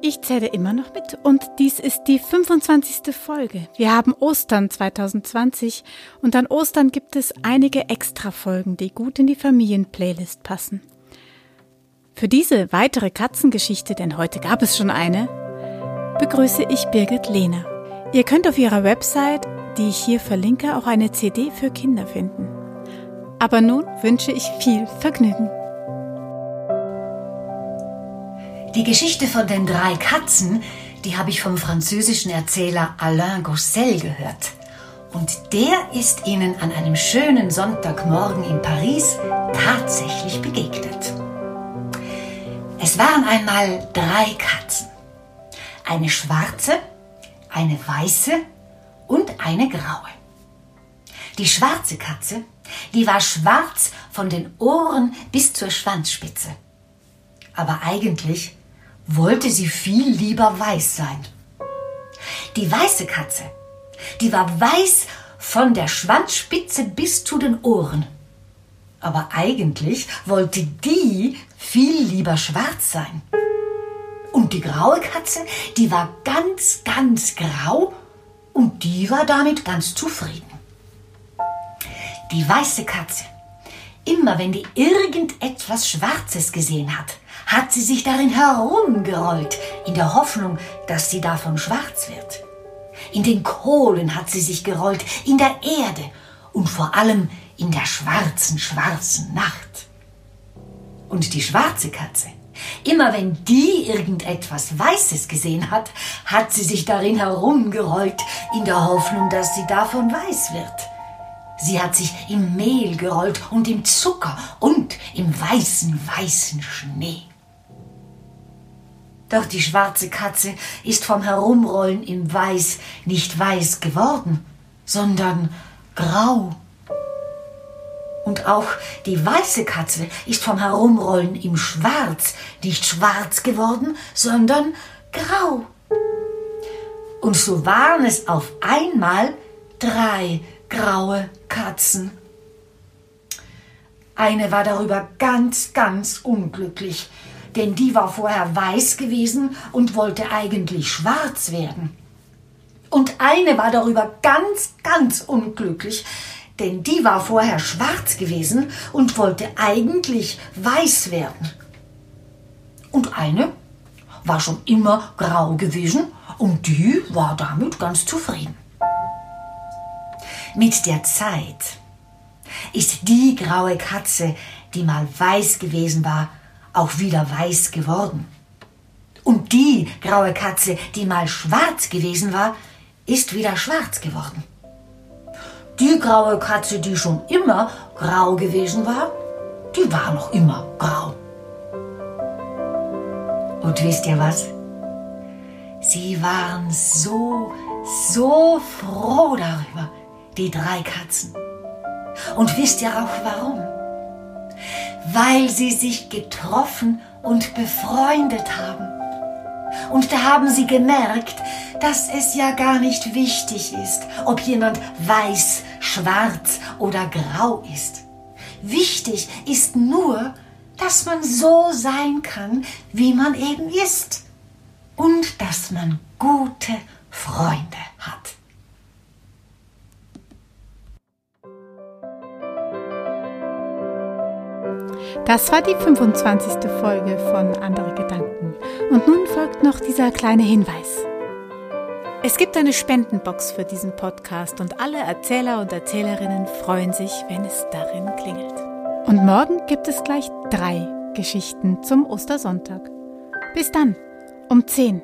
Ich zähle immer noch mit und dies ist die 25. Folge. Wir haben Ostern 2020 und an Ostern gibt es einige Extra-Folgen, die gut in die Familien-Playlist passen. Für diese weitere Katzengeschichte, denn heute gab es schon eine, begrüße ich Birgit Lehner. Ihr könnt auf ihrer Website, die ich hier verlinke, auch eine CD für Kinder finden. Aber nun wünsche ich viel Vergnügen. Die Geschichte von den drei Katzen, die habe ich vom französischen Erzähler Alain Gossel gehört. Und der ist ihnen an einem schönen Sonntagmorgen in Paris tatsächlich begegnet. Es waren einmal drei Katzen. Eine schwarze, eine weiße und eine graue. Die schwarze Katze, die war schwarz von den Ohren bis zur Schwanzspitze. Aber eigentlich wollte sie viel lieber weiß sein. Die weiße Katze, die war weiß von der Schwanzspitze bis zu den Ohren. Aber eigentlich wollte die viel lieber schwarz sein. Und die graue Katze, die war ganz, ganz grau und die war damit ganz zufrieden. Die weiße Katze, immer wenn die irgendetwas Schwarzes gesehen hat, hat sie sich darin herumgerollt, in der Hoffnung, dass sie davon schwarz wird. In den Kohlen hat sie sich gerollt, in der Erde und vor allem in der schwarzen, schwarzen Nacht. Und die schwarze Katze, immer wenn die irgendetwas Weißes gesehen hat, hat sie sich darin herumgerollt, in der Hoffnung, dass sie davon weiß wird. Sie hat sich im Mehl gerollt und im Zucker und im weißen, weißen Schnee. Doch die schwarze Katze ist vom Herumrollen im Weiß nicht weiß geworden, sondern grau. Und auch die weiße Katze ist vom Herumrollen im Schwarz nicht schwarz geworden, sondern grau. Und so waren es auf einmal drei graue Katzen. Eine war darüber ganz, ganz unglücklich, denn die war vorher weiß gewesen und wollte eigentlich schwarz werden. Und eine war darüber ganz, ganz unglücklich, denn die war vorher schwarz gewesen und wollte eigentlich weiß werden. Und eine war schon immer grau gewesen und die war damit ganz zufrieden. Mit der Zeit ist die graue Katze, die mal weiß gewesen war, auch wieder weiß geworden. Und die graue Katze, die mal schwarz gewesen war, ist wieder schwarz geworden. Die graue Katze, die schon immer grau gewesen war, die war noch immer grau. Und wisst ihr was? Sie waren so, so froh darüber, die drei Katzen. Und wisst ihr auch warum? Weil sie sich getroffen und befreundet haben. Und da haben sie gemerkt, dass es ja gar nicht wichtig ist, ob jemand weiß, schwarz oder grau ist. Wichtig ist nur, dass man so sein kann, wie man eben ist. Und dass man gute Freunde Das war die 25. Folge von Andere Gedanken. Und nun folgt noch dieser kleine Hinweis. Es gibt eine Spendenbox für diesen Podcast und alle Erzähler und Erzählerinnen freuen sich, wenn es darin klingelt. Und morgen gibt es gleich drei Geschichten zum Ostersonntag. Bis dann, um 10